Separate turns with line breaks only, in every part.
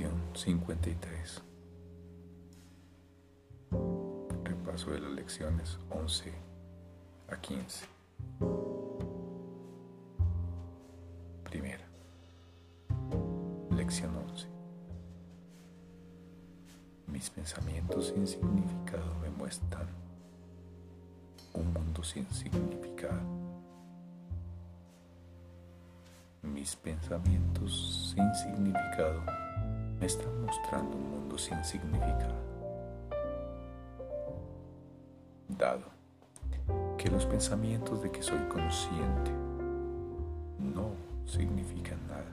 Lección 53. Repaso de las lecciones 11 a 15. Primera. Lección 11. Mis pensamientos sin significado me muestran un mundo sin significado mis pensamientos sin significado me están mostrando un mundo sin significado. Dado que los pensamientos de que soy consciente no significan nada,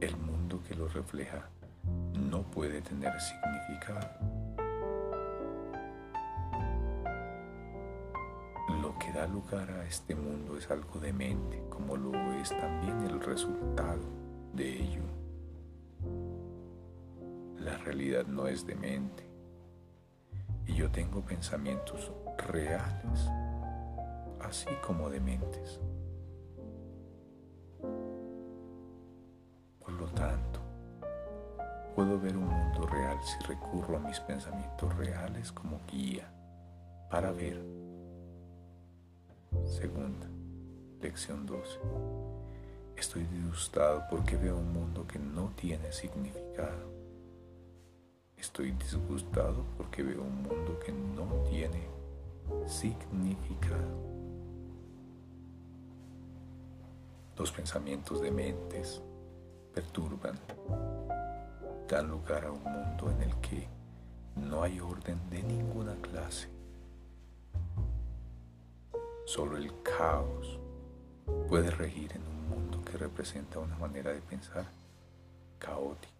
el mundo que los refleja no puede tener significado. que da lugar a este mundo es algo demente, como lo es también el resultado de ello. La realidad no es demente y yo tengo pensamientos reales, así como dementes. Por lo tanto, puedo ver un mundo real si recurro a mis pensamientos reales como guía para ver Segunda, lección 12. Estoy disgustado porque veo un mundo que no tiene significado. Estoy disgustado porque veo un mundo que no tiene significado. Los pensamientos de mentes perturban, dan lugar a un mundo en el que no hay orden de ninguna clase Solo el caos puede regir en un mundo que representa una manera de pensar caótica.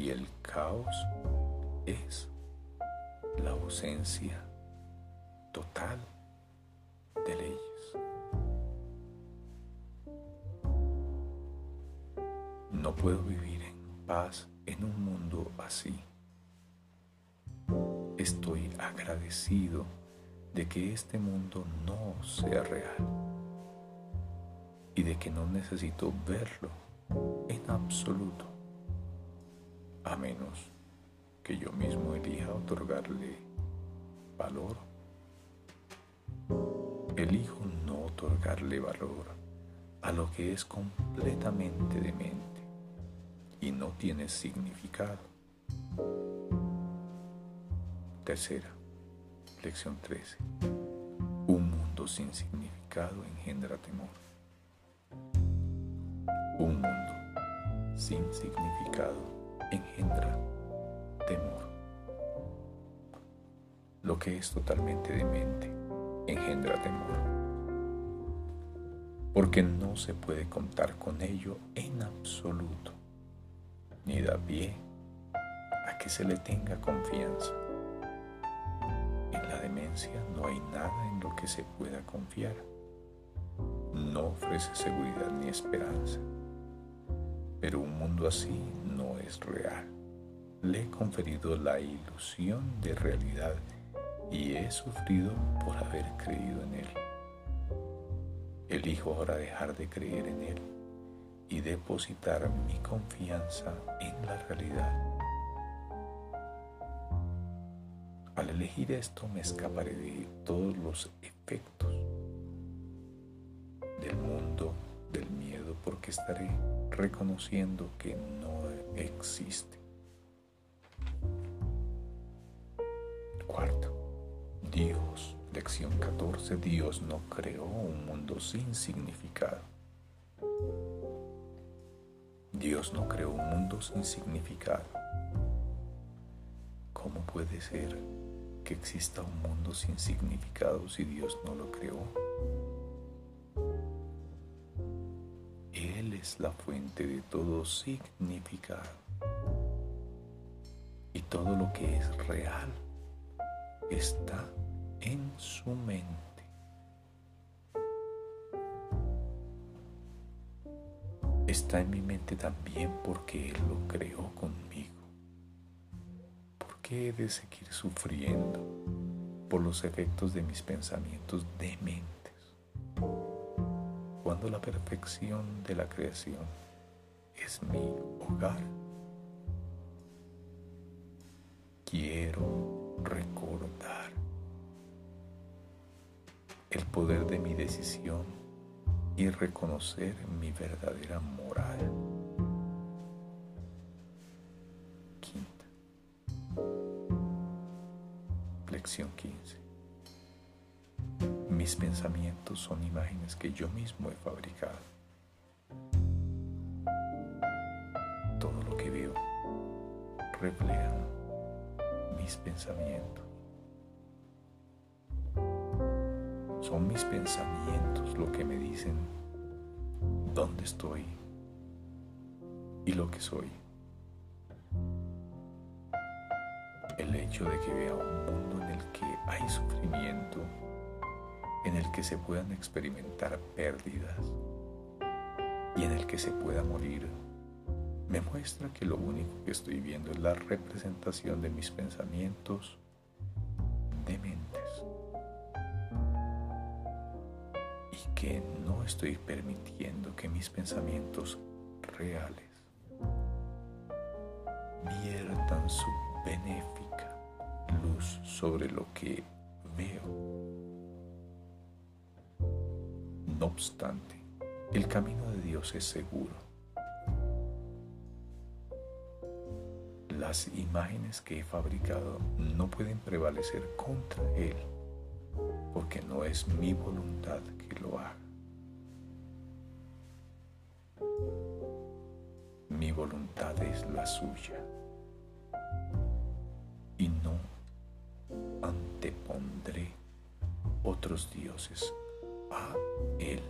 Y el caos es la ausencia total de leyes. No puedo vivir en paz en un mundo así. Estoy agradecido de que este mundo no sea real y de que no necesito verlo en absoluto, a menos que yo mismo elija otorgarle valor. Elijo no otorgarle valor a lo que es completamente demente y no tiene significado. Tercera, Lección 13. Un mundo sin significado engendra temor. Un mundo sin significado engendra temor. Lo que es totalmente demente engendra temor. Porque no se puede contar con ello en absoluto, ni da pie a que se le tenga confianza demencia no hay nada en lo que se pueda confiar. No ofrece seguridad ni esperanza. Pero un mundo así es real. Le he conferido la ilusión de realidad y he sufrido por haber creído en él. Elijo ahora dejar de creer en él y depositar mi confianza en la realidad Al elegir esto me escaparé de todos los efectos del mundo, porque estaré reconociendo que no existe. Cuarto, Dios, lección 14, Dios no creó un mundo sin significado. Dios no creó un mundo sin significado. ¿Cómo puede ser que exista un mundo sin significado si Dios no lo creó. Es la fuente de todo significado. Y todo lo que es real está en su mente. Está en mi mente también porque Él lo creó conmigo qué he de seguir sufriendo por los efectos de mis pensamientos dementes? Cuando la perfección de la creación es mi hogar. Quiero recordar el poder de mi decisión y reconocer mi verdadera moral. Quinta. Lección 15. Mis pensamientos son imágenes que yo mismo he fabricado. Todo lo que veo refleja mis pensamientos. Son mis pensamientos lo que me dicen dónde estoy y lo que soy. El hecho de que vea un mundo en el que hay sufrimiento, en el que se puedan experimentar pérdidas y en el que se pueda morir, me muestra que lo único que estoy viendo es la representación de mis pensamientos dementes y que no estoy permitiendo que mis pensamientos reales viertan su benéfica luz sobre lo que veo no obstante, el camino de Dios es seguro. Las imágenes que he fabricado no pueden prevalecer contra Él, porque no es mi voluntad que lo haga. Mi voluntad es la suya y no antepondré otros dioses a Él.